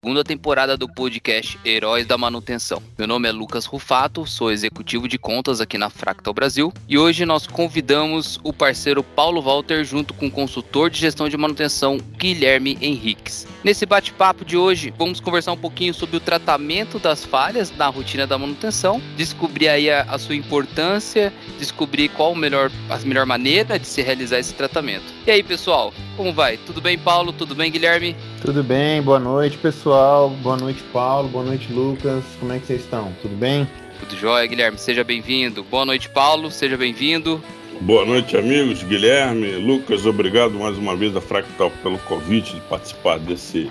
segunda temporada do podcast Heróis da Manutenção. Meu nome é Lucas Rufato, sou executivo de contas aqui na Fractal Brasil e hoje nós convidamos o parceiro Paulo Walter junto com o consultor de gestão de manutenção Guilherme Henriques. Nesse bate-papo de hoje, vamos conversar um pouquinho sobre o tratamento das falhas na rotina da manutenção, descobrir aí a, a sua importância, descobrir qual melhor, a melhor maneira de se realizar esse tratamento. E aí, pessoal, como vai? Tudo bem, Paulo? Tudo bem, Guilherme? Tudo bem, boa noite, pessoal. Boa noite, Paulo. Boa noite, Lucas. Como é que vocês estão? Tudo bem? Tudo jóia, Guilherme. Seja bem-vindo. Boa noite, Paulo. Seja bem-vindo. Boa noite, amigos. Guilherme, Lucas, obrigado mais uma vez a Fractal pelo convite de participar desse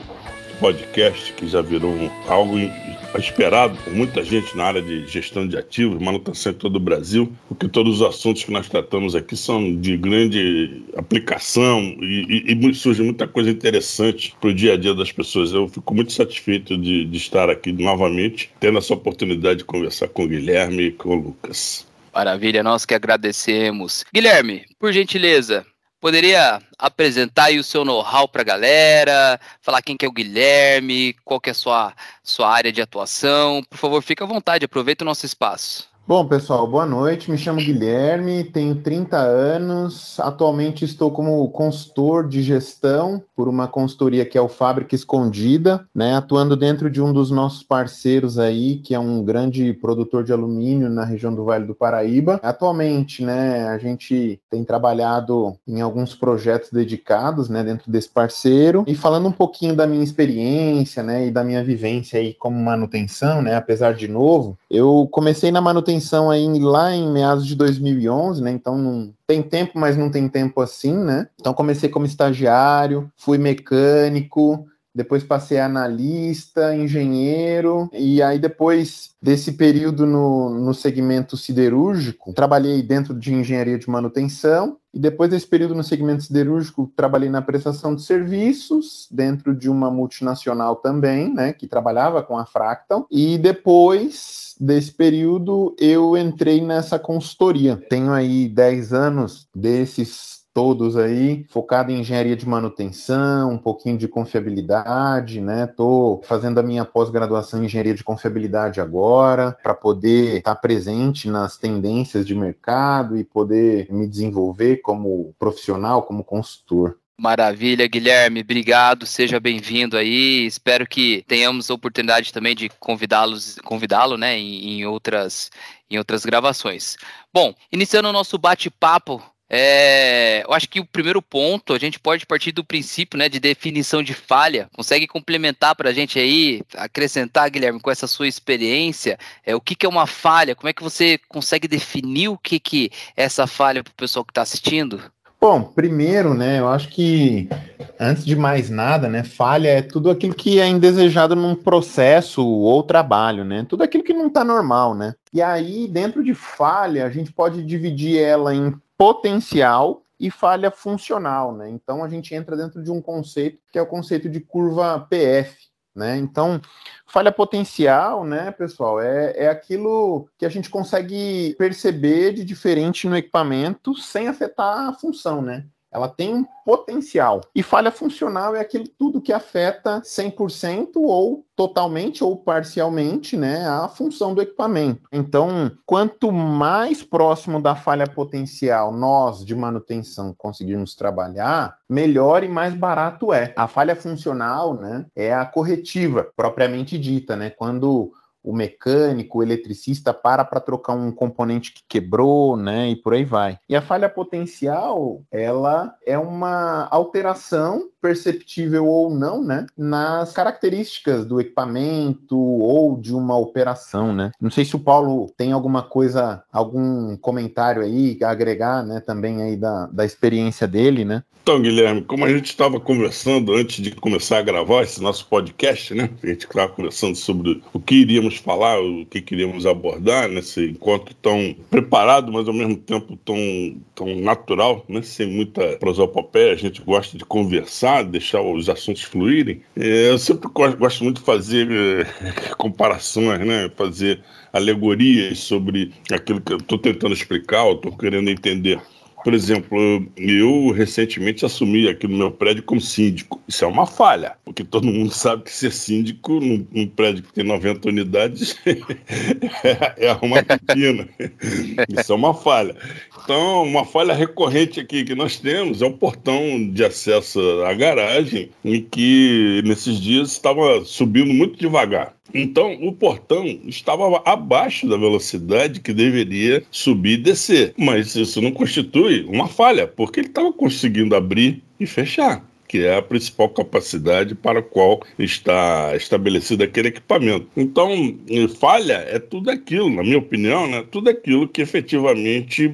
podcast que já virou algo esperado por muita gente na área de gestão de ativos, manutenção em todo o Brasil, porque todos os assuntos que nós tratamos aqui são de grande aplicação e, e, e surge muita coisa interessante para o dia a dia das pessoas. Eu fico muito satisfeito de, de estar aqui novamente, tendo essa oportunidade de conversar com o Guilherme e com o Lucas. Maravilha, nós que agradecemos. Guilherme, por gentileza, poderia apresentar o seu know-how para a galera, falar quem que é o Guilherme, qual que é a sua, sua área de atuação. Por favor, fique à vontade, aproveita o nosso espaço. Bom, pessoal, boa noite. Me chamo Guilherme, tenho 30 anos. Atualmente estou como consultor de gestão por uma consultoria que é o Fábrica Escondida, né, atuando dentro de um dos nossos parceiros aí, que é um grande produtor de alumínio na região do Vale do Paraíba. Atualmente, né, a gente tem trabalhado em alguns projetos dedicados, né, dentro desse parceiro. E falando um pouquinho da minha experiência, né, e da minha vivência aí como manutenção, né, apesar de novo, eu comecei na manutenção manutenção aí lá em meados de 2011, né? Então não tem tempo, mas não tem tempo assim, né? Então comecei como estagiário, fui mecânico, depois passei a analista, engenheiro, e aí depois desse período no, no segmento siderúrgico, trabalhei dentro de engenharia de manutenção, e depois desse período no segmento siderúrgico, trabalhei na prestação de serviços, dentro de uma multinacional também, né, que trabalhava com a Fractal, e depois desse período eu entrei nessa consultoria. Tenho aí 10 anos desses todos aí, focado em engenharia de manutenção, um pouquinho de confiabilidade, né? Tô fazendo a minha pós-graduação em engenharia de confiabilidade agora, para poder estar tá presente nas tendências de mercado e poder me desenvolver como profissional, como consultor. Maravilha, Guilherme, obrigado, seja bem-vindo aí. Espero que tenhamos a oportunidade também de convidá-los, convidá-lo, né, em, em outras em outras gravações. Bom, iniciando o nosso bate-papo é, eu acho que o primeiro ponto a gente pode partir do princípio né, de definição de falha. Consegue complementar para a gente aí, acrescentar, Guilherme, com essa sua experiência, é, o que, que é uma falha? Como é que você consegue definir o que, que é essa falha para o pessoal que está assistindo? Bom, primeiro, né, eu acho que antes de mais nada, né, falha é tudo aquilo que é indesejado num processo ou trabalho, né? Tudo aquilo que não está normal, né? E aí, dentro de falha, a gente pode dividir ela em potencial e falha funcional, né? Então a gente entra dentro de um conceito que é o conceito de curva PF, né? Então, falha potencial, né, pessoal, é, é aquilo que a gente consegue perceber de diferente no equipamento sem afetar a função, né? Ela tem um potencial. E falha funcional é aquilo tudo que afeta 100% ou totalmente ou parcialmente, né, a função do equipamento. Então, quanto mais próximo da falha potencial nós de manutenção conseguirmos trabalhar, melhor e mais barato é. A falha funcional, né, é a corretiva propriamente dita, né? Quando o mecânico, o eletricista para para trocar um componente que quebrou, né, e por aí vai. E a falha potencial, ela é uma alteração perceptível ou não, né, nas características do equipamento ou de uma operação, né. Não sei se o Paulo tem alguma coisa, algum comentário aí a agregar, né, também aí da, da experiência dele, né. Então, Guilherme, como a gente estava conversando antes de começar a gravar esse nosso podcast, né? A gente estava conversando sobre o que iríamos falar, o que queríamos abordar nesse encontro tão preparado, mas ao mesmo tempo tão, tão natural, né? Sem muita prosopopeia, a gente gosta de conversar, deixar os assuntos fluírem. É, eu sempre gosto muito de fazer é, comparações, né? Fazer alegorias sobre aquilo que eu estou tentando explicar, eu estou querendo entender Por exemplo, eu recentemente assumi aqui no meu prédio como síndico. Isso é uma falha, porque todo mundo sabe que ser síndico num, num prédio que tem 90 unidades é, é uma pepina. Isso é uma falha. Então, uma falha recorrente aqui que nós temos é o portão de acesso à garagem, em que nesses dias estava subindo muito devagar. Então, o portão estava abaixo da velocidade que deveria subir e descer. Mas isso não constitui uma falha, porque ele estava conseguindo abrir e fechar que é a principal capacidade para a qual está estabelecido aquele equipamento. Então, falha é tudo aquilo, na minha opinião, né? Tudo aquilo que efetivamente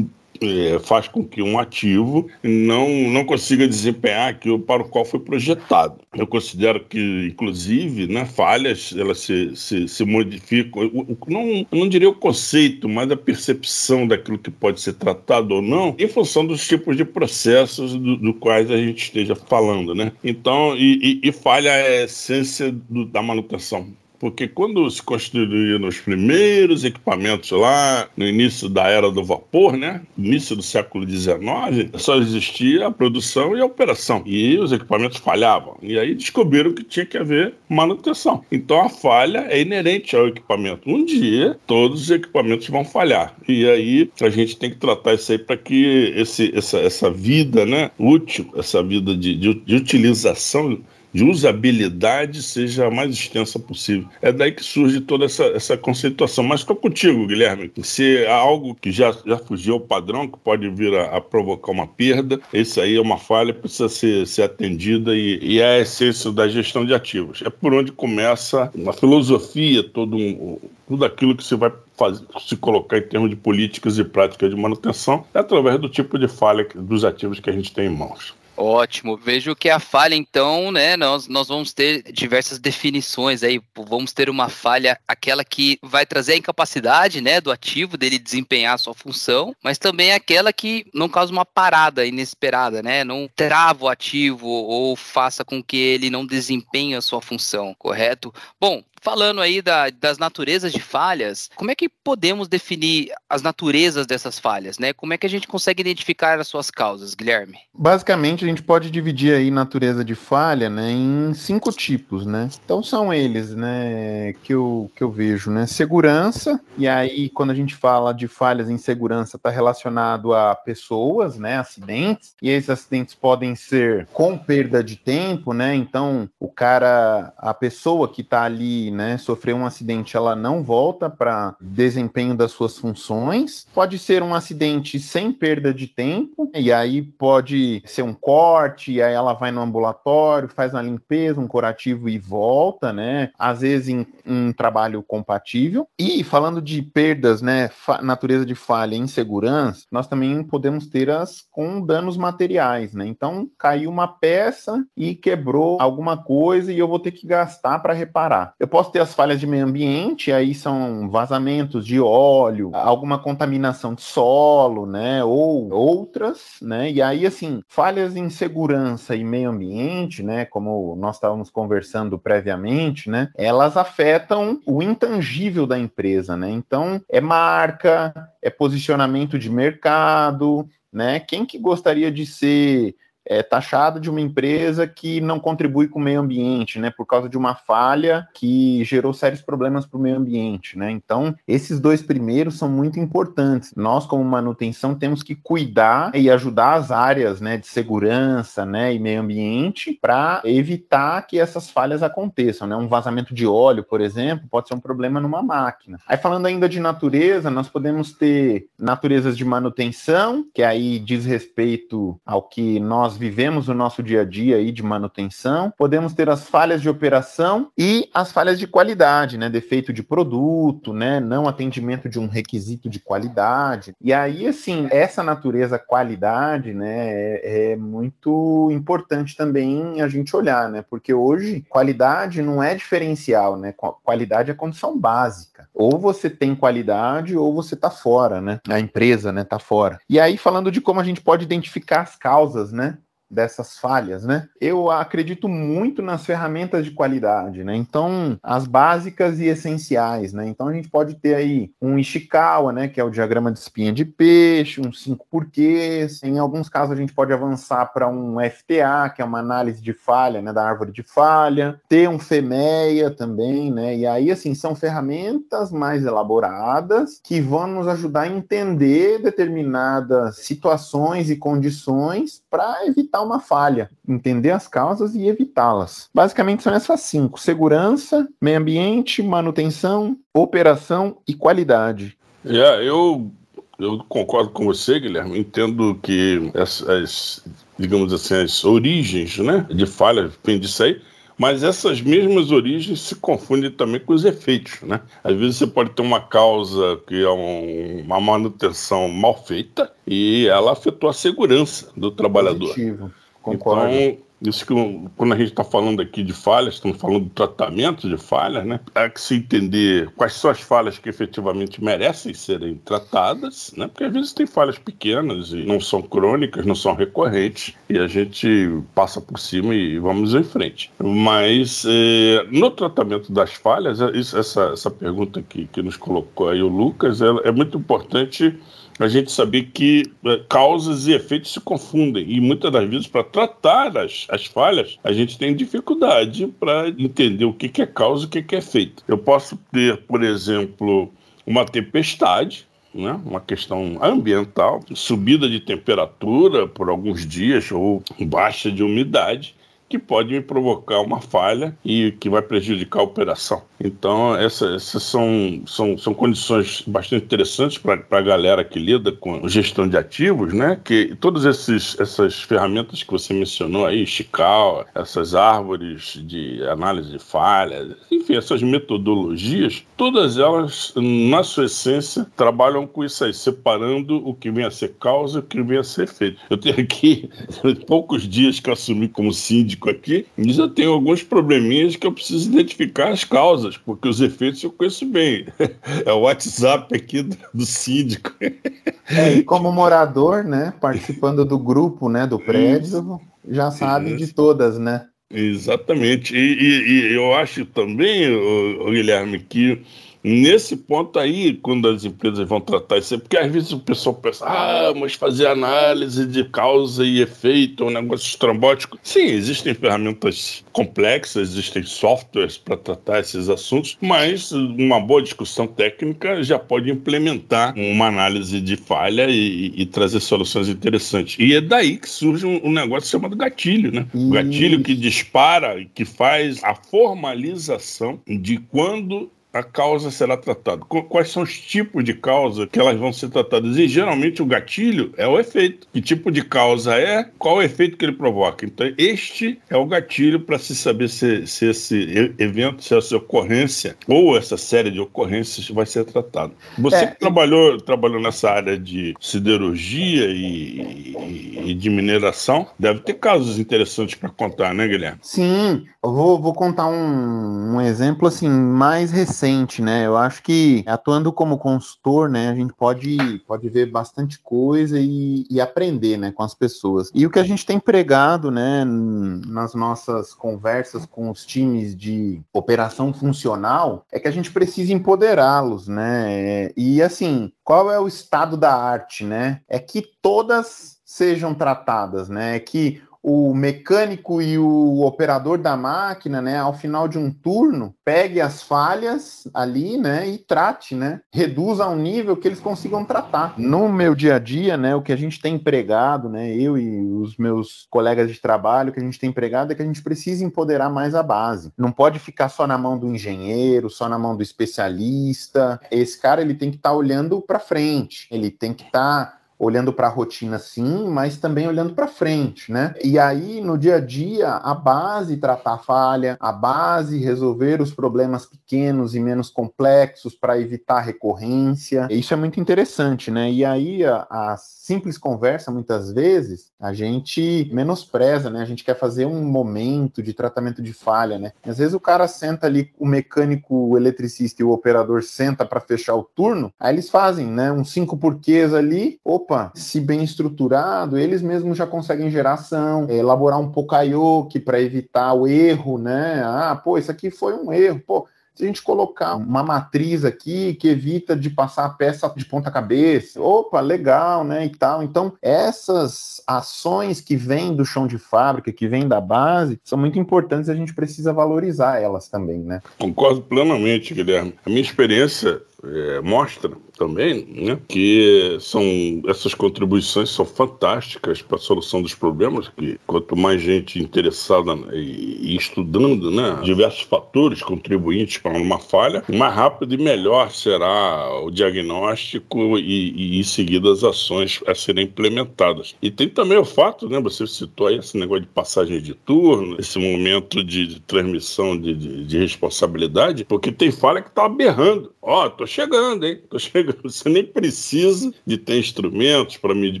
é, faz com que um ativo não, não consiga desempenhar aquilo para o qual foi projetado. Eu considero que, inclusive, né, falhas elas se, se, se modificam. Não, não diria o conceito, mas a percepção daquilo que pode ser tratado ou não, em função dos tipos de processos do, do quais a gente esteja falando. Né? Então, e, e, e falha é a essência do, da manutenção porque quando se construíram os primeiros equipamentos lá, no início da era do vapor, né? Início do século XIX, só existia a produção e a operação. E os equipamentos falhavam. E aí descobriram que tinha que haver manutenção. Então a falha é inerente ao equipamento. Um dia, todos os equipamentos vão falhar. E aí a gente tem que tratar isso aí para que esse, essa, essa vida né, útil, essa vida de, de, de utilização de usabilidade seja a mais extensa possível. É daí que surge toda essa, essa conceituação. Mas estou contigo, Guilherme. Se há algo que já, já fugiu ao padrão, que pode vir a, a provocar uma perda, isso aí é uma falha, precisa ser, ser atendida e, e, é a essência da gestão de ativos. É por onde começa a filosofia, todo um, tudo aquilo que você vai fazer, se colocar em termos de políticas e práticas de manutenção, é através do tipo de falha dos ativos que a gente tem em mãos. Ótimo. Vejo que a falha, então, né? Nós, nós vamos ter diversas definições aí. Vamos ter uma falha, aquela que vai trazer a incapacidade, né, do ativo dele desempenhar a sua função, mas também aquela que não causa uma parada inesperada, né? Não trava o ativo ou faça com que ele não desempenhe a sua função, correto? Bom, Falando aí da, das naturezas de falhas, como é que podemos definir as naturezas dessas falhas, né? Como é que a gente consegue identificar as suas causas, Guilherme? Basicamente, a gente pode dividir aí natureza de falha, né, em cinco tipos, né? Então são eles, né, que eu, que eu vejo, né? Segurança, e aí quando a gente fala de falhas em segurança, está relacionado a pessoas, né, acidentes, e esses acidentes podem ser com perda de tempo, né? Então, o cara, a pessoa que está ali né, sofreu um acidente, ela não volta para desempenho das suas funções. Pode ser um acidente sem perda de tempo, e aí pode ser um corte, e aí ela vai no ambulatório, faz uma limpeza, um curativo e volta, né? Às vezes em um trabalho compatível. E falando de perdas, né, natureza de falha e insegurança, nós também podemos ter as com danos materiais, né? Então, caiu uma peça e quebrou alguma coisa e eu vou ter que gastar para reparar. Eu posso posso ter as falhas de meio ambiente, aí são vazamentos de óleo, alguma contaminação de solo, né, ou outras, né, e aí, assim, falhas em segurança e meio ambiente, né, como nós estávamos conversando previamente, né, elas afetam o intangível da empresa, né, então é marca, é posicionamento de mercado, né, quem que gostaria de ser é, taxado de uma empresa que não contribui com o meio ambiente, né, por causa de uma falha que gerou sérios problemas para o meio ambiente, né. Então, esses dois primeiros são muito importantes. Nós, como manutenção, temos que cuidar e ajudar as áreas, né, de segurança, né, e meio ambiente para evitar que essas falhas aconteçam, né. Um vazamento de óleo, por exemplo, pode ser um problema numa máquina. Aí, falando ainda de natureza, nós podemos ter naturezas de manutenção, que aí diz respeito ao que nós nós vivemos o nosso dia a dia aí de manutenção, podemos ter as falhas de operação e as falhas de qualidade, né? Defeito de produto, né? Não atendimento de um requisito de qualidade. E aí, assim, essa natureza qualidade, né? É, é muito importante também a gente olhar, né? Porque hoje qualidade não é diferencial, né? Qualidade é condição básica. Ou você tem qualidade ou você tá fora, né? A empresa, né? Tá fora. E aí, falando de como a gente pode identificar as causas, né? Dessas falhas, né? Eu acredito muito nas ferramentas de qualidade, né? Então, as básicas e essenciais, né? Então, a gente pode ter aí um Ishikawa, né? Que é o diagrama de espinha de peixe, um cinco porquês. Em alguns casos, a gente pode avançar para um FTA, que é uma análise de falha, né? Da árvore de falha. Ter um FEMEA também, né? E aí, assim, são ferramentas mais elaboradas que vão nos ajudar a entender determinadas situações e condições para evitar uma falha, entender as causas e evitá-las. Basicamente são essas cinco: segurança, meio ambiente, manutenção, operação e qualidade. Yeah, eu, eu concordo com você, Guilherme. Entendo que as, digamos assim, as origens né, de falha vêm disso aí mas essas mesmas origens se confundem também com os efeitos, né? Às vezes você pode ter uma causa que é um, uma manutenção mal feita e ela afetou a segurança do trabalhador. Positivo. Concordo. Então, isso que quando a gente está falando aqui de falhas, estamos falando do tratamento de falhas, né? Há que se entender quais são as falhas que efetivamente merecem serem tratadas, né? Porque às vezes tem falhas pequenas e não são crônicas, não são recorrentes, e a gente passa por cima e vamos em frente. Mas eh, no tratamento das falhas, essa, essa pergunta que, que nos colocou aí o Lucas, é, é muito importante a gente saber que é, causas e efeitos se confundem. E muitas das vezes, para tratar as, as falhas, a gente tem dificuldade para entender o que, que é causa e o que, que é efeito. Eu posso ter, por exemplo, uma tempestade, né? uma questão ambiental, subida de temperatura por alguns dias ou baixa de umidade que pode me provocar uma falha e que vai prejudicar a operação. Então, essa, essas são, são, são condições bastante interessantes para a galera que lida com gestão de ativos, né? Que todas esses, essas ferramentas que você mencionou aí, Chical, essas árvores de análise de falhas, enfim, essas metodologias, todas elas, na sua essência, trabalham com isso aí, separando o que vem a ser causa e o que vem a ser efeito. Eu tenho aqui poucos dias que eu assumi como síndico aqui, e já tenho alguns probleminhas que eu preciso identificar as causas porque os efeitos eu conheço bem. É o WhatsApp aqui do, do síndico. É, e como morador, né, participando do grupo, né, do prédio, já sabe de todas, né? Exatamente. E, e, e, eu acho também, o, o Guilherme, que Nesse ponto aí, quando as empresas vão tratar isso, porque às vezes o pessoal pensa, ah, mas fazer análise de causa e efeito é um negócio estrambótico. Sim, existem ferramentas complexas, existem softwares para tratar esses assuntos, mas uma boa discussão técnica já pode implementar uma análise de falha e, e trazer soluções interessantes. E é daí que surge um, um negócio chamado gatilho, né? O gatilho que dispara, que faz a formalização de quando a causa será tratada. Quais são os tipos de causa que elas vão ser tratadas? E geralmente o gatilho é o efeito. Que tipo de causa é, qual o efeito que ele provoca. Então, este é o gatilho para se saber se, se, esse evento, se essa ocorrência ou essa série de ocorrências vai ser tratado. Você é, que trabalhou, trabalhou nessa área de siderurgia e, e, e de mineração, deve ter casos interessantes para contar, né, Guilherme? Sim, eu vou, vou contar um, um exemplo assim mais recente recente, né? Eu acho que atuando como consultor, né, a gente pode, pode ver bastante coisa e, e aprender, né, com as pessoas. E o que a gente tem pregado, né, nas nossas conversas com os times de operação funcional, é que a gente precisa empoderá-los, né? E assim, qual é o estado da arte, né? É que todas sejam tratadas, né? É que o mecânico e o operador da máquina, né, ao final de um turno, pegue as falhas ali, né, e trate, né, reduza ao nível que eles consigam tratar. No meu dia a dia, né, o que a gente tem empregado, né, eu e os meus colegas de trabalho, o que a gente tem empregado é que a gente precisa empoderar mais a base. Não pode ficar só na mão do engenheiro, só na mão do especialista. Esse cara ele tem que estar tá olhando para frente, ele tem que estar tá olhando para a rotina sim, mas também olhando para frente, né? E aí no dia a dia a base tratar a falha, a base resolver os problemas pequenos e menos complexos para evitar recorrência. Isso é muito interessante, né? E aí a, a simples conversa muitas vezes a gente menospreza, né? A gente quer fazer um momento de tratamento de falha, né? Às vezes o cara senta ali, o mecânico, o eletricista e o operador senta para fechar o turno, aí eles fazem, né? Uns cinco porquês ali, opa, opa, se bem estruturado, eles mesmos já conseguem geração, elaborar um Pokayoke para evitar o erro, né? Ah, pô, isso aqui foi um erro, pô se a gente colocar uma matriz aqui que evita de passar a peça de ponta cabeça, opa, legal, né, e tal. Então, essas ações que vêm do chão de fábrica, que vêm da base, são muito importantes e a gente precisa valorizar elas também, né? Concordo plenamente, Guilherme. A minha experiência é, mostra também né, que são essas contribuições são fantásticas para a solução dos problemas que quanto mais gente interessada e, estudando né, diversos fatores contribuintes para uma falha mais rápido e melhor será o diagnóstico e, e em seguida as ações a serem implementadas. E tem também o fato né você citou aí esse negócio de passagem de turno esse momento de, de transmissão de, de, de, responsabilidade porque tem falha que está berrando ó oh, tô chegando, hein? Tô chegando. Você nem precisa de ter instrumentos para medir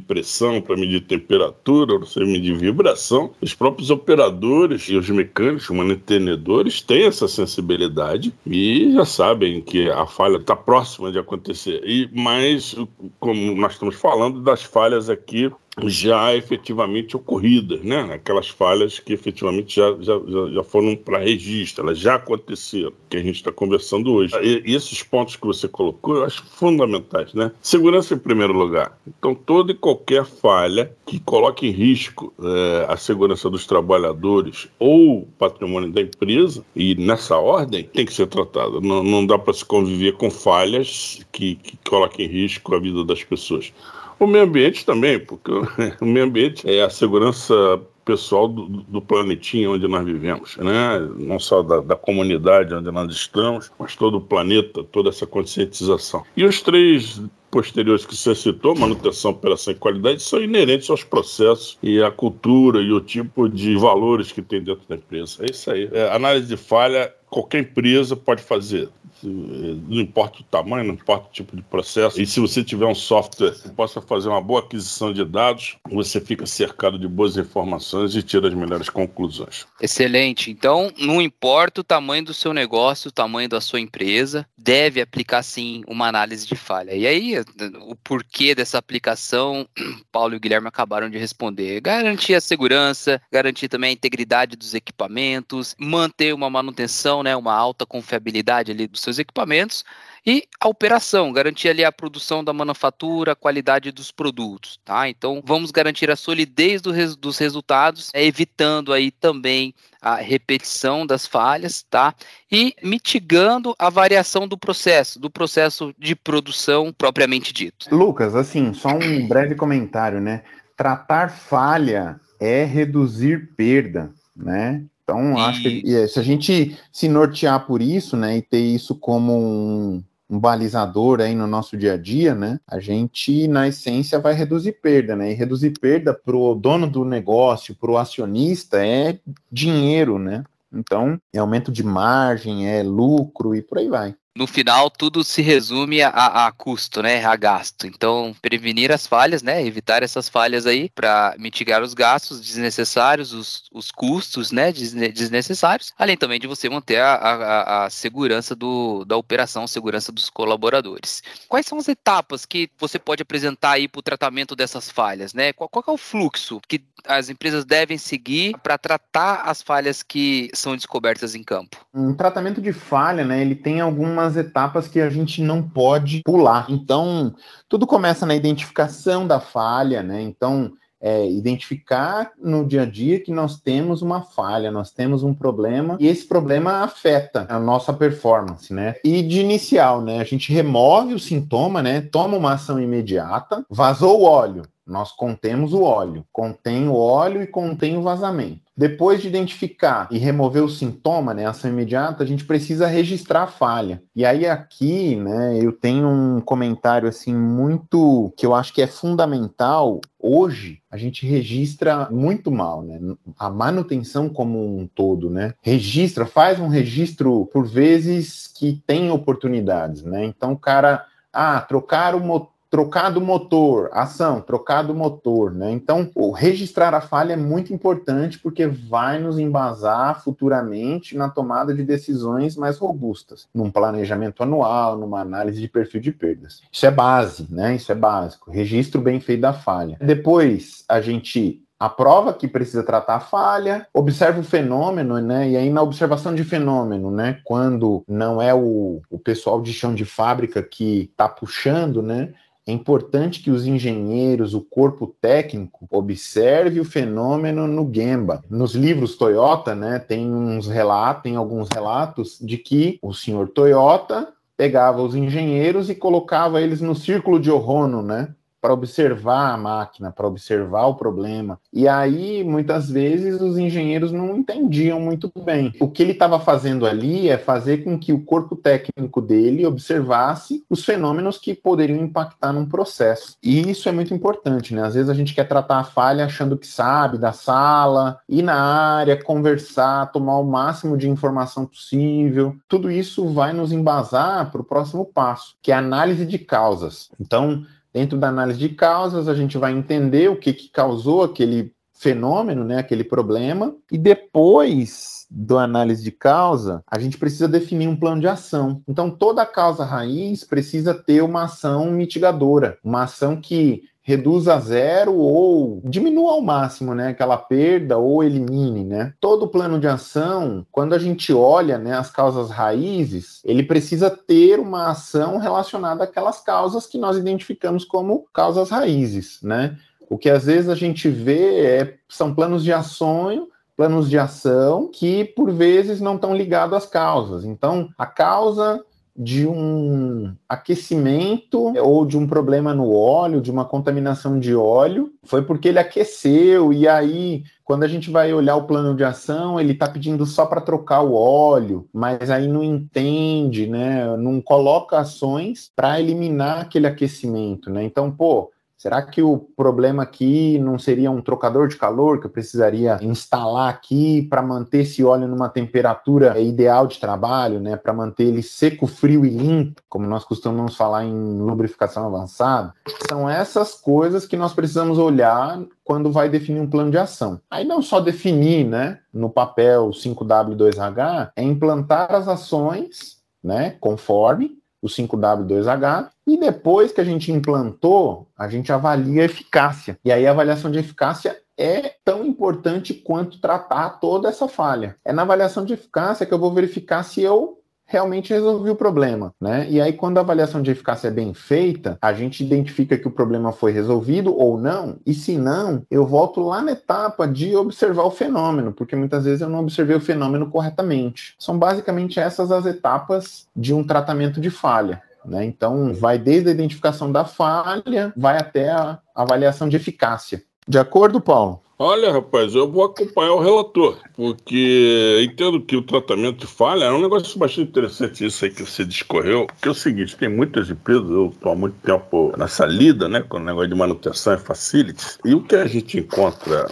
pressão, para medir temperatura, para medir vibração. Os próprios operadores e os mecânicos, os mantenedores, têm essa sensibilidade e já sabem que a falha está próxima de acontecer. E mas, como nós estamos falando das falhas aqui já efetivamente ocorridas, né? Aquelas falhas que efetivamente já, já, já foram para registro, elas já aconteceram, que a gente está conversando hoje. E esses pontos que você colocou, eu acho fundamentais, né? Segurança em primeiro lugar. Então, toda e qualquer falha que coloque em risco é, a segurança dos trabalhadores ou patrimônio da empresa, e nessa ordem, tem que ser tratada. Não, não dá para se conviver com falhas que, que coloquem em risco a vida das pessoas. O meio ambiente também, porque o meio ambiente é a segurança pessoal do, do planetinho onde nós vivemos, né? Não só da, da, comunidade onde nós estamos, mas todo o planeta, toda essa conscientização. E os três posteriores que você citou, manutenção, operação e qualidade, são inerentes aos processos e à cultura e o tipo de valores que tem dentro da empresa. É isso aí. É, análise de falha, qualquer empresa pode fazer não importa o tamanho, não importa o tipo de processo. E se você tiver um software que possa fazer uma boa aquisição de dados, você fica cercado de boas informações e tira as melhores conclusões. Excelente. Então, não importa o tamanho do seu negócio, o tamanho da sua empresa, deve aplicar sim uma análise de falha. E aí, o porquê dessa aplicação, Paulo e Guilherme acabaram de responder. Garantir a segurança, garantir também a integridade dos equipamentos, manter uma manutenção, né, uma alta confiabilidade ali dos seus equipamentos e a operação, garantir ali a produção da manufatura, a qualidade dos produtos, tá? Então, vamos garantir a solidez do res, dos resultados, é, evitando aí também a repetição das falhas, tá? E mitigando a variação do processo, do processo de produção propriamente dito. Lucas, assim, só um breve comentário, né? Tratar falha é reduzir perda, né? Então, acho que se a gente se nortear por isso, né, e ter isso como um, um balizador aí no nosso dia a dia, né, a gente, na essência, vai reduzir perda, né, e reduzir perda para o dono do negócio, para o acionista, é dinheiro, né, então, é aumento de margem, é lucro e por aí vai no final tudo se resume a, a, custo, né, a gasto. Então, prevenir as falhas, né, evitar essas falhas aí para mitigar os gastos desnecessários, os, os custos, né, desnecessários, além também de você manter a, a, a segurança do, da operação, segurança dos colaboradores. Quais são as etapas que você pode apresentar aí para o tratamento dessas falhas, né? Qual, qual é o fluxo que as empresas devem seguir para tratar as falhas que são descobertas em campo? Um tratamento de falha, né, ele tem algumas algumas etapas que a gente não pode pular. Então, tudo começa na identificação da falha, né? Então, é, identificar no dia a dia que nós temos uma falha, nós temos um problema e esse problema afeta a nossa performance, né? E de inicial, né? A gente remove o sintoma, né? Toma uma ação imediata, vazou o óleo, nós contemos o óleo, contém o óleo e contém o vazamento. Depois de identificar e remover o sintoma, né, ação imediata, a gente precisa registrar a falha. E aí aqui, né, eu tenho um comentário assim muito que eu acho que é fundamental. Hoje a gente registra muito mal, né? A manutenção como um todo, né? Registra, faz um registro por vezes que tem oportunidades, né? Então cara, ah, trocar o motor trocado o motor, ação, trocado o motor, né? Então, registrar a falha é muito importante porque vai nos embasar futuramente na tomada de decisões mais robustas, num planejamento anual, numa análise de perfil de perdas. Isso é base, né? Isso é básico. Registro bem feito da falha. Depois, a gente a prova que precisa tratar a falha, observa o fenômeno, né? E aí na observação de fenômeno, né? Quando não é o, o pessoal de chão de fábrica que está puxando, né? É importante que os engenheiros, o corpo técnico, observe o fenômeno no Gemba. Nos livros Toyota, né, tem uns relatos, tem alguns relatos de que o senhor Toyota pegava os engenheiros e colocava eles no círculo de Ohono, né? Para observar a máquina, para observar o problema. E aí, muitas vezes, os engenheiros não entendiam muito bem. O que ele estava fazendo ali é fazer com que o corpo técnico dele observasse os fenômenos que poderiam impactar num processo. E isso é muito importante, né? Às vezes a gente quer tratar a falha achando que sabe da sala, ir na área, conversar, tomar o máximo de informação possível. Tudo isso vai nos embasar para o próximo passo, que é a análise de causas. Então, Dentro da análise de causas, a gente vai entender o que, que causou aquele fenômeno, né, aquele problema, e depois da análise de causa, a gente precisa definir um plano de ação. Então, toda causa raiz precisa ter uma ação mitigadora, uma ação que reduza a zero ou diminua ao máximo, né, aquela perda ou elimine, né? Todo plano de ação, quando a gente olha, né, as causas raízes, ele precisa ter uma ação relacionada àquelas causas que nós identificamos como causas raízes, né? O que às vezes a gente vê é, são planos de ação planos de ação que por vezes não estão ligados às causas. Então, a causa de um aquecimento ou de um problema no óleo, de uma contaminação de óleo, foi porque ele aqueceu e aí quando a gente vai olhar o plano de ação, ele está pedindo só para trocar o óleo, mas aí não entende, né? Não coloca ações para eliminar aquele aquecimento, né? Então, pô, Será que o problema aqui não seria um trocador de calor que eu precisaria instalar aqui para manter esse óleo numa temperatura ideal de trabalho, né? Para manter ele seco, frio e limpo, como nós costumamos falar em lubrificação avançada? São essas coisas que nós precisamos olhar quando vai definir um plano de ação. Aí não só definir, né, no papel 5W2H, é implantar as ações, né, conforme o 5W2H, e depois que a gente implantou, a gente avalia a eficácia. E aí a avaliação de eficácia é tão importante quanto tratar toda essa falha. É na avaliação de eficácia que eu vou verificar se eu realmente resolvi o problema, né? E aí quando a avaliação de eficácia é bem feita, a gente identifica que o problema foi resolvido ou não, e se não, eu volto lá na etapa de observar o fenômeno, porque muitas vezes eu não observei o fenômeno corretamente. São basicamente essas as etapas de um tratamento de falha. Né? Então, vai desde a identificação da falha, vai até a avaliação de eficácia. De acordo, Paulo? Olha, rapaz, eu vou acompanhar o relator, porque entendo que o tratamento de falha é um negócio bastante interessante isso aí que você discorreu, que é o seguinte, tem muitas empresas, eu estou há muito tempo nessa lida, né, com o negócio de manutenção e facilities, e o que a gente encontra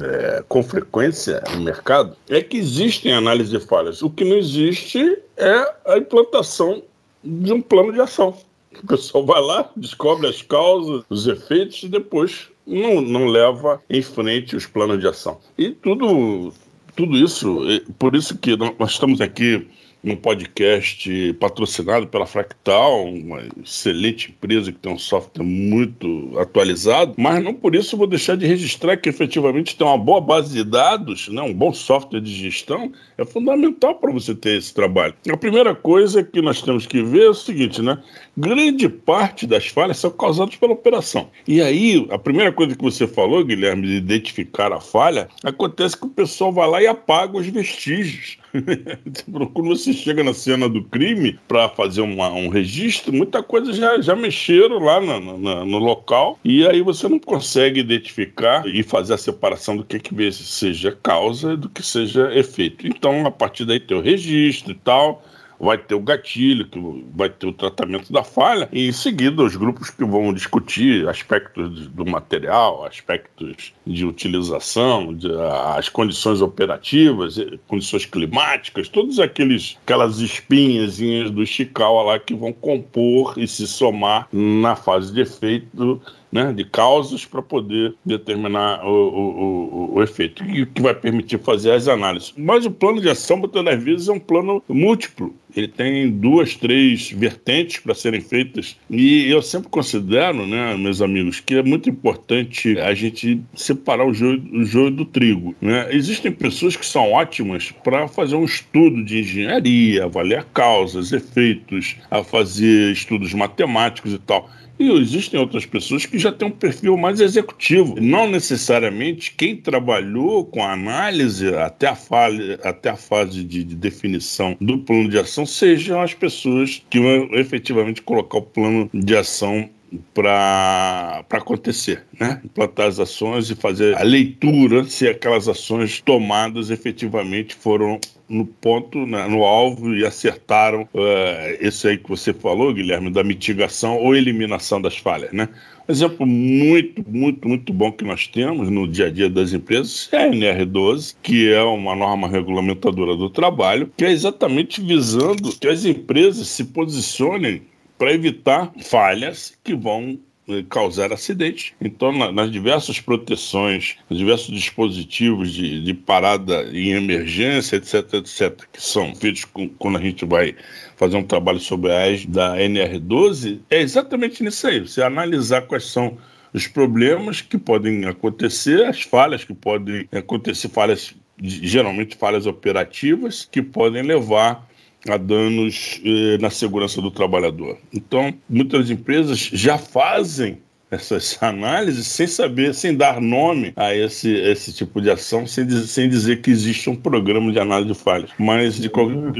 é, com frequência no mercado é que existem análises de falhas. O que não existe é a implantação de um plano de ação. O pessoal vai lá, descobre as causas, os efeitos e depois não, não leva em frente os planos de ação. E tudo, tudo isso, por isso que nós estamos aqui num podcast patrocinado pela Fractal, uma excelente empresa que tem um software muito atualizado, mas não por isso vou deixar de registrar que efetivamente tem uma boa base de dados, né, um bom software de gestão, é fundamental para você ter esse trabalho. A primeira coisa que nós temos que ver é o seguinte, né? Grande parte das falhas são causadas pela operação. E aí, a primeira coisa que você falou, Guilherme, de identificar a falha, acontece que o pessoal vai lá e apaga os vestígios. Quando você chega na cena do crime para fazer uma, um registro, muita coisa já, já mexeram lá no, local e aí você não consegue identificar e fazer a separação do que, que seja causa e do que seja efeito. Então, a partir daí tem o registro e tal vai ter o gatilho, que vai ter o tratamento da falha, e em seguida os grupos que vão discutir aspectos do material, aspectos de utilização, de, as condições operativas, condições climáticas, todos aqueles aquelas espinhazinhas do Chical lá que vão compor e se somar na fase de efeito né, de causas para poder determinar o, o, o, o efeito, e que vai permitir fazer as análises. Mas o plano de ação, muitas das vezes, é um plano múltiplo. Ele tem duas, três vertentes para serem feitas. E eu sempre considero, né, meus amigos, que é muito importante a gente separar o joio, o joio do trigo. Né? Existem pessoas que são ótimas para fazer um estudo de engenharia, avaliar causas, efeitos, a fazer estudos matemáticos e tal. E existem outras pessoas que já têm um perfil mais executivo. Não necessariamente quem trabalhou com a análise até a, fase, até a fase de, de definição do plano de ação sejam as pessoas que vão efetivamente colocar o plano de ação para acontecer, né? Implantar as ações e fazer a leitura se aquelas ações tomadas efetivamente foram no ponto, né, no alvo e acertaram uh, esse aí que você falou, Guilherme, da mitigação ou eliminação das falhas, né? Um exemplo muito, muito, muito bom que nós temos no dia a dia das empresas é a NR12, que é uma norma regulamentadora do trabalho, que é exatamente visando que as empresas se posicionem para evitar falhas que vão eh, causar acidente. Então, na, nas diversas proteções, nos diversos dispositivos de, de, parada em emergência, etc., etc., que são feitos com, quando a gente vai fazer um trabalho sobre a ES da NR12, é exatamente nisso aí. Você analisar quais são os problemas que podem acontecer, as falhas que podem acontecer, falhas geralmente falhas operativas que podem levar a danos eh, na segurança do trabalhador. Então, muitas empresas já fazem essas análises sem saber, sem dar nome a esse, esse tipo de ação, sem, dizer, sem dizer que existe um programa de análise de falhas. Mas, de,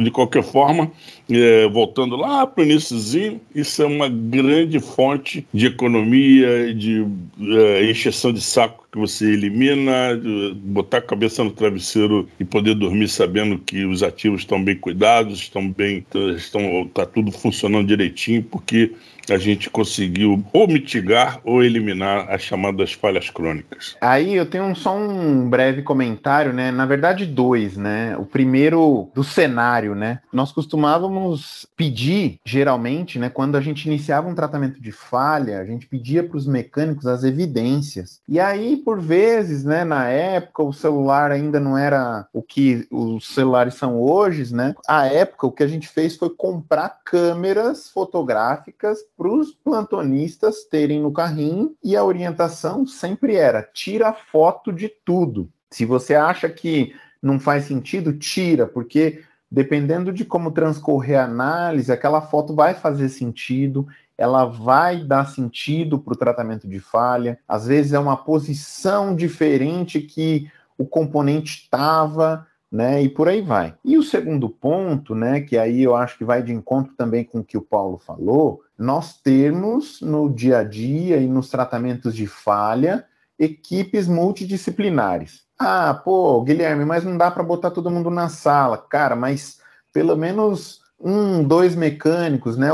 de qualquer forma, é, voltando lá para o iníciozinho, isso é uma grande fonte de economia, de é, encheção de saco que você elimina, botar a cabeça no travesseiro e poder dormir sabendo que os ativos estão bem cuidados, estão bem, estão, está tudo funcionando direitinho, porque a gente conseguiu ou mitigar ou eliminar as chamadas falhas crônicas. Aí eu tenho só um breve comentário, né? Na verdade, dois, né? O primeiro do cenário, né? Nós costumávamos pedir, geralmente, né? Quando a gente iniciava um tratamento de falha, a gente pedia para os mecânicos as evidências. E aí, por vezes, né? Na época, o celular ainda não era o que os celulares são hoje, né? A época, o que a gente fez foi comprar câmeras fotográficas para os plantonistas terem no carrinho e a orientação sempre era: tira foto de tudo. Se você acha que não faz sentido, tira, porque dependendo de como transcorrer a análise, aquela foto vai fazer sentido, ela vai dar sentido para o tratamento de falha. Às vezes é uma posição diferente que o componente estava, né? E por aí vai. E o segundo ponto, né, que aí eu acho que vai de encontro também com o que o Paulo falou, nós termos no dia a dia e nos tratamentos de falha equipes multidisciplinares. Ah, pô, Guilherme, mas não dá para botar todo mundo na sala. Cara, mas pelo menos um, dois mecânicos, né?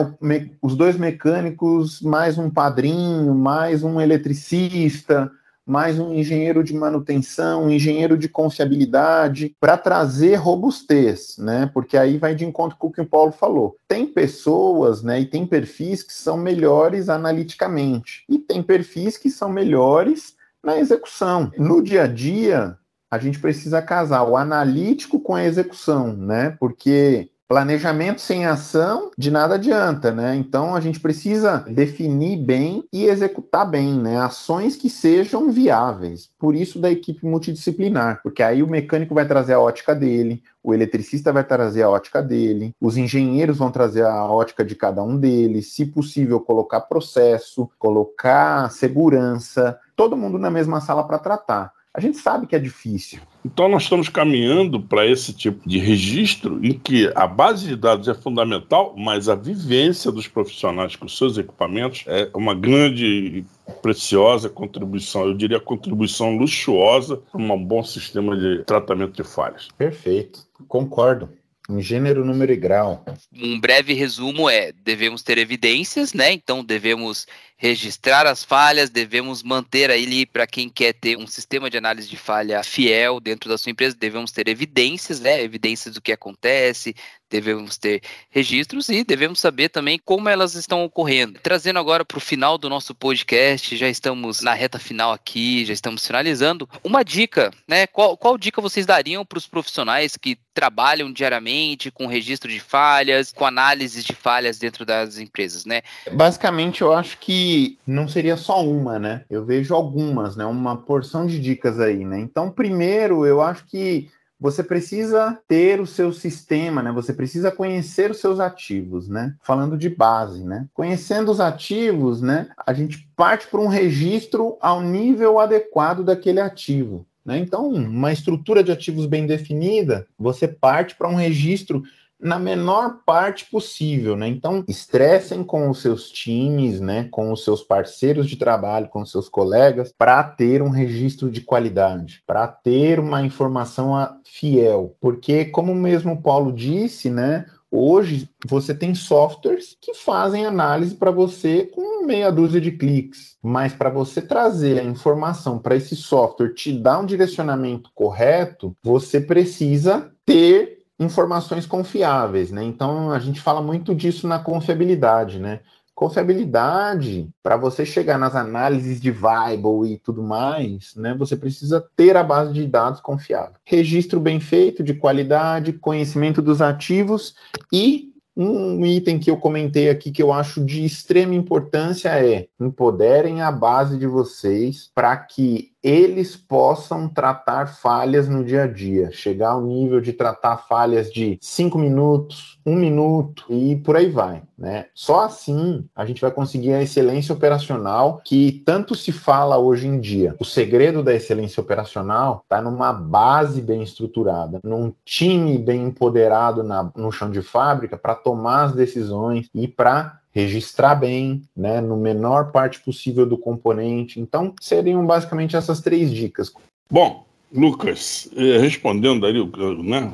Os dois mecânicos, mais um padrinho, mais um eletricista, mais um engenheiro de manutenção, um engenheiro de confiabilidade, para trazer robustez, né? Porque aí vai de encontro com o que o Paulo falou. Tem pessoas, né, e tem perfis que são melhores analiticamente, e tem perfis que são melhores na execução. No dia a dia, a gente precisa casar o analítico com a execução, né? Porque Planejamento sem ação de nada adianta, né? Então a gente precisa definir bem e executar bem, né? Ações que sejam viáveis. Por isso da equipe multidisciplinar, porque aí o mecânico vai trazer a ótica dele, o eletricista vai trazer a ótica dele, os engenheiros vão trazer a ótica de cada um deles, se possível colocar processo, colocar segurança, todo mundo na mesma sala para tratar. A gente sabe que é difícil. Então, nós estamos caminhando para esse tipo de registro em que a base de dados é fundamental, mas a vivência dos profissionais com seus equipamentos é uma grande, preciosa contribuição. Eu diria contribuição luxuosa para um bom sistema de tratamento de falhas. Perfeito, concordo. Em gênero, número e grau. Um breve resumo é: devemos ter evidências, né? Então devemos registrar as falhas, devemos manter aí para quem quer ter um sistema de análise de falha fiel dentro da sua empresa, devemos ter evidências, né? Evidências do que acontece, devemos ter registros e devemos saber também como elas estão ocorrendo. Trazendo agora para o final do nosso podcast, já estamos na reta final aqui, já estamos finalizando. Uma dica, né? Qual, qual dica vocês dariam para os profissionais que trabalham diariamente com registro de falhas, com análise de falhas dentro das empresas, né? Basicamente, eu acho que não seria só uma, né? Eu vejo algumas, né? Uma porção de dicas aí, né? Então, primeiro, eu acho que você precisa ter o seu sistema, né? Você precisa conhecer os seus ativos, né? Falando de base, né? Conhecendo os ativos, né? A gente parte para um registro ao nível adequado daquele ativo. Né? Então, uma estrutura de ativos bem definida, você parte para um registro na menor parte possível, né? Então, estressem com os seus times, né, com os seus parceiros de trabalho, com os seus colegas, para ter um registro de qualidade, para ter uma informação fiel, porque como mesmo o Paulo disse, né, Hoje você tem softwares que fazem análise para você com meia dúzia de cliques, mas para você trazer a informação para esse software te dar um direcionamento correto, você precisa ter informações confiáveis, né? Então a gente fala muito disso na confiabilidade, né? Confiabilidade, para você chegar nas análises de Viable e tudo mais, né, você precisa ter a base de dados confiável. Registro bem feito, de qualidade, conhecimento dos ativos e um item que eu comentei aqui que eu acho de extrema importância é empoderem a base de vocês para que eles possam tratar falhas no dia a dia, chegar ao nível de tratar falhas de cinco minutos, um minuto e por aí vai, né? Só assim a gente vai conseguir a excelência operacional que tanto se fala hoje em dia. O segredo da excelência operacional está numa base bem estruturada, num time bem empoderado na, no chão de fábrica para tomar as decisões e para registrar bem, né, no menor parte possível do componente. Então, seriam basicamente essas três dicas. Bom, Lucas, eh, respondendo ali, né,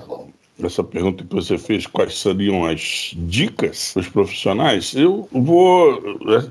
essa pergunta que você fez, quais seriam as dicas para os profissionais, eu vou.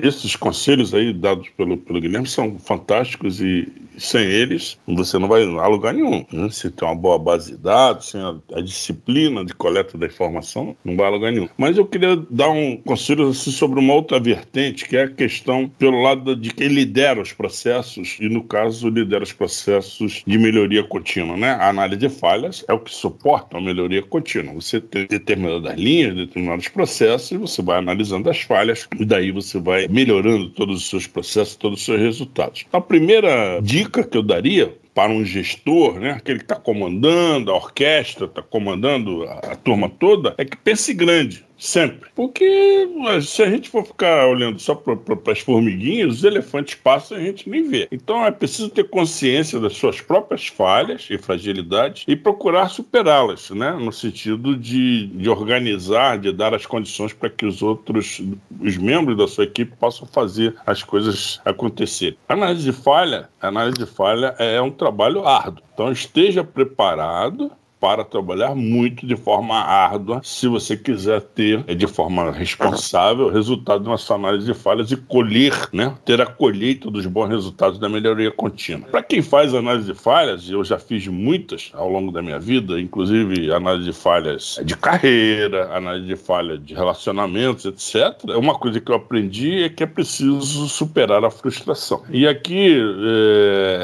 Esses conselhos aí dados pelo, pelo Guilherme são fantásticos e sem eles você não vai a lugar nenhum. Né? Se tem uma boa base de dados, sem a, a, disciplina de coleta da informação, não vai a lugar nenhum. Mas eu queria dar um conselho assim, sobre uma outra vertente, que é a questão pelo lado de quem lidera os processos, e no caso lidera os processos de melhoria contínua. Né? A análise de falhas é o que suporta a melhoria contínua. Você tem determinadas linhas, determinados processos, e você vai analisando as falhas, e daí você vai melhorando todos os seus processos, todos os seus resultados. A primeira dica que eu daria para um gestor, né, aquele que está comandando a orquestra, está comandando a, a turma toda, é que pense grande. Sempre. Porque se a gente for ficar olhando só para as formiguinhas, os elefantes passam e a gente nem vê. Então é preciso ter consciência das suas próprias falhas e fragilidades e procurar superá-las, né? No sentido de, de organizar, de dar as condições para que os outros, os membros da sua equipe possam fazer as coisas acontecerem. Análise de falha, análise de falha é um trabalho árduo. Então esteja preparado para trabalhar muito de forma árdua se você quiser ter é, de forma responsável o resultado de uma sua análise de falhas e colher, né, ter a colheita dos bons resultados da melhoria contínua. Para quem faz análise de falhas, eu já fiz muitas ao longo da minha vida, inclusive análise de falhas de carreira, análise de falhas de relacionamentos, etc. Uma coisa que eu aprendi é que é preciso superar a frustração. E aqui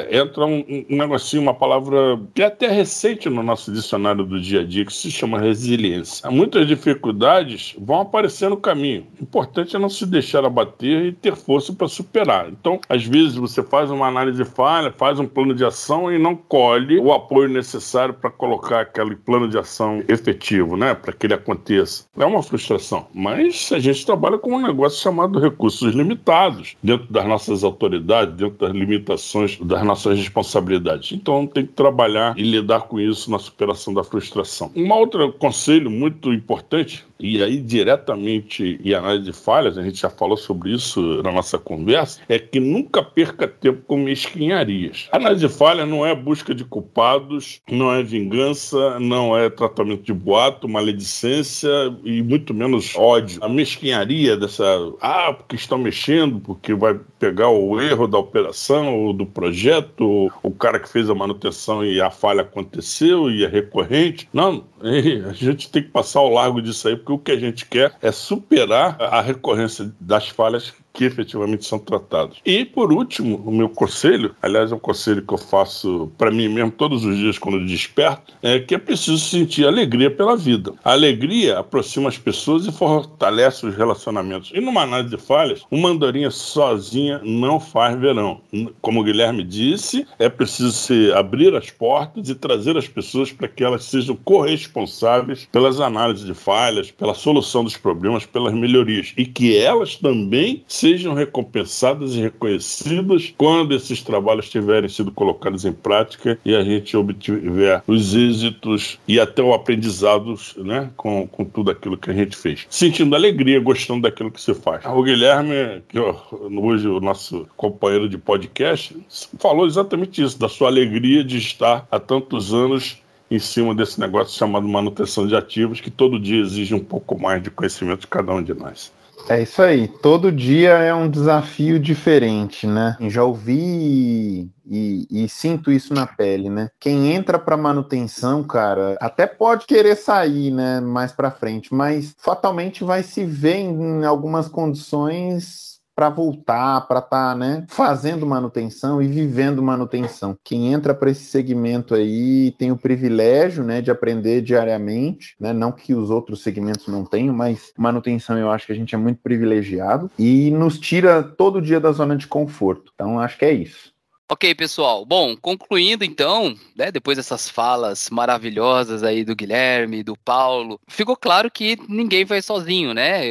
é, entra um, um negocinho, uma palavra que é até recente no nosso dicionário do dia a dia que se chama resiliência. Muitas dificuldades vão aparecer no caminho. O importante é não se deixar abater e ter força para superar. Então, às vezes você faz uma análise falha, faz um plano de ação e não colhe o apoio necessário para colocar aquele plano de ação efetivo, né, para que ele aconteça. É uma frustração, mas a gente trabalha com um negócio chamado recursos limitados dentro das nossas autoridades, dentro das limitações das nossas responsabilidades. Então, tem que trabalhar e lidar com isso na superação da frustração. Um outro conselho muito importante e aí diretamente em análise de falhas, a gente já falou sobre isso na nossa conversa, é que nunca perca tempo com mesquinharias. Análise de falha não é busca de culpados, não é vingança, não é tratamento de boato, maledicência e muito menos ódio. A mesquinharia dessa, ah, porque estão mexendo, porque vai pegar o erro da operação ou do projeto, o cara que fez a manutenção e a falha aconteceu e é recorrente. Não, a gente tem que passar ao largo disso aí, porque o que a gente quer é superar a recorrência das falhas que efetivamente são tratados. E, por último, o meu conselho, aliás, é um conselho que eu faço para mim mesmo todos os dias quando desperto, é que é preciso sentir alegria pela vida. A alegria aproxima as pessoas e fortalece os relacionamentos. E numa análise de falhas, uma andorinha sozinha não faz verão. Como o Guilherme disse, é preciso se abrir as portas e trazer as pessoas para que elas sejam corresponsáveis pelas análises de falhas, pela solução dos problemas, pelas melhorias. E que elas também se sejam recompensadas e reconhecidas quando esses trabalhos tiverem sido colocados em prática e a gente obtiver os êxitos e até o aprendizado né, com, com tudo aquilo que a gente fez. Sentindo alegria, gostando daquilo que se faz. O Guilherme, que hoje o nosso companheiro de podcast, falou exatamente isso, da sua alegria de estar há tantos anos em cima desse negócio chamado manutenção de ativos, que todo dia exige um pouco mais de conhecimento de cada um de nós. É isso aí. Todo dia é um desafio diferente, né? Já ouvi e, e, sinto isso na pele, né? Quem entra para manutenção, cara, até pode querer sair, né, mais para frente, mas fatalmente vai se ver em algumas condições para voltar, para estar tá, né, fazendo manutenção e vivendo manutenção. Quem entra para esse segmento aí tem o privilégio né, de aprender diariamente, né, não que os outros segmentos não tenham, mas manutenção eu acho que a gente é muito privilegiado e nos tira todo dia da zona de conforto. Então acho que é isso. Ok, pessoal. Bom, concluindo então, né, depois dessas falas maravilhosas aí do Guilherme, do Paulo, ficou claro que ninguém vai sozinho, né?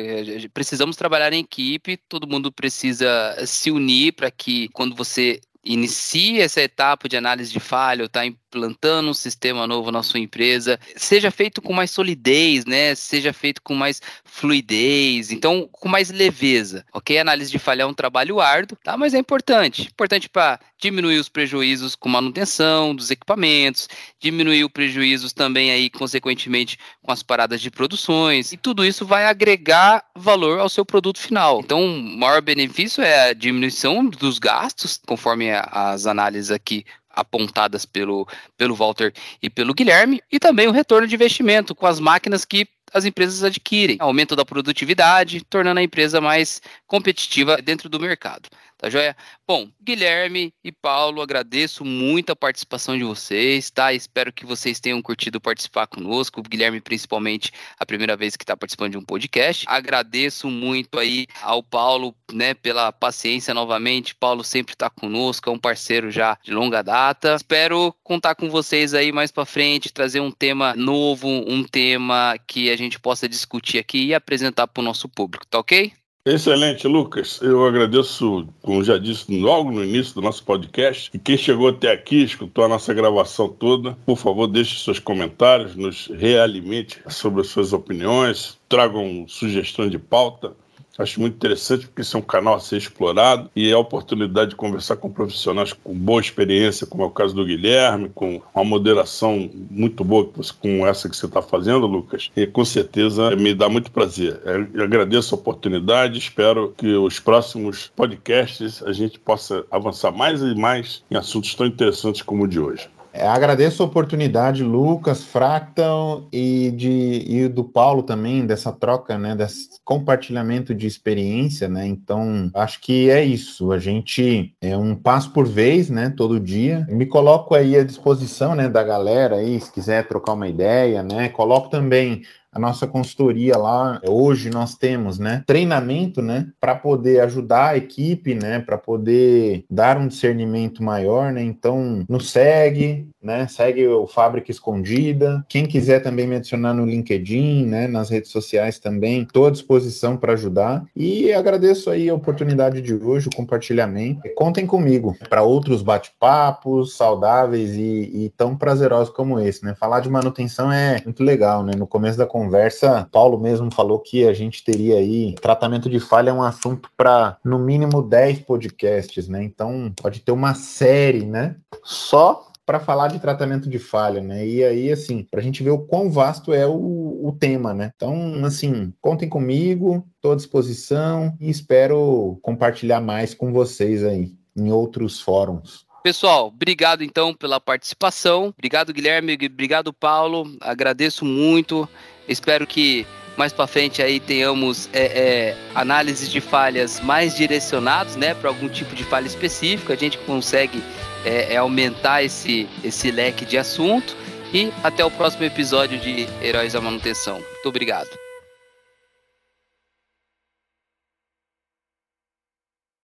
Precisamos trabalhar em equipe, todo mundo precisa se unir para que quando você inicie essa etapa de análise de falha ou está implantando um sistema novo na sua empresa, seja feito com mais solidez, né? Seja feito com mais fluidez, então com mais leveza, ok? A análise de falha é um trabalho árduo, tá? Mas é importante, importante para diminuir os prejuízos com manutenção dos equipamentos, diminuir os prejuízos também aí, consequentemente, com as paradas de produções, e tudo isso vai agregar valor ao seu produto final. Então, o maior benefício é a diminuição dos gastos, conforme as análises aqui apontadas pelo, pelo Walter e pelo Guilherme, e também o retorno de investimento com as máquinas que as empresas adquirem, aumento da produtividade, tornando a empresa mais competitiva dentro do mercado. Tá joia? Bom, Guilherme e Paulo, agradeço muito a participação de vocês, tá? Espero que vocês tenham curtido participar conosco. O Guilherme, principalmente, a primeira vez que está participando de um podcast. Agradeço muito aí ao Paulo, né, pela paciência novamente. Paulo sempre está conosco, é um parceiro já de longa data. Espero contar com vocês aí mais para frente, trazer um tema novo, um tema que a gente possa discutir aqui e apresentar para o nosso público, tá ok? Excelente, Lucas. Eu agradeço, como já disse logo no início do nosso podcast, e quem chegou até aqui, escutou a nossa gravação toda, por favor, deixe seus comentários, nos realimente sobre as suas opiniões, tragam sugestões de pauta. Acho muito interessante porque isso é um canal a ser explorado e é a oportunidade de conversar com profissionais com boa experiência, como é o caso do Guilherme, com uma moderação muito boa com essa que você está fazendo, Lucas. E com certeza me dá muito prazer. Eu agradeço a oportunidade, espero que os próximos podcasts a gente possa avançar mais e mais em assuntos tão interessantes como o de hoje. É, agradeço a oportunidade, Lucas, Fractal e, de, e do Paulo também, dessa troca, né, desse compartilhamento de experiência, né, então acho que é isso, a gente é um passo por vez, né, todo dia, me coloco aí à disposição, né, da galera aí, se quiser trocar uma ideia, né, coloco também a nossa consultoria lá, hoje nós temos, né, treinamento, né, para poder ajudar a equipe, né, para poder dar um discernimento maior, né? Então, nos segue, né? Segue o Fábrica Escondida. Quem quiser também me adicionar no LinkedIn, né, nas redes sociais também, estou à disposição para ajudar. E agradeço aí a oportunidade de hoje, o compartilhamento. Contem comigo para outros bate-papos saudáveis e, e tão prazerosos como esse, né? Falar de manutenção é muito legal, né? No começo da conversa Paulo mesmo falou que a gente teria aí tratamento de falha é um assunto para no mínimo 10 podcasts, né? Então pode ter uma série, né? Só para falar de tratamento de falha, né? E aí, assim, para a gente ver o quão vasto é o, o tema, né? Então, assim, contem comigo, estou à disposição e espero compartilhar mais com vocês aí em outros fóruns. Pessoal, obrigado então pela participação. Obrigado, Guilherme. Obrigado, Paulo. Agradeço muito. Espero que mais para frente aí tenhamos é, é, análises de falhas mais direcionados, né, para algum tipo de falha específica. A gente consegue é, é aumentar esse, esse leque de assunto. E até o próximo episódio de Heróis da Manutenção. Muito obrigado.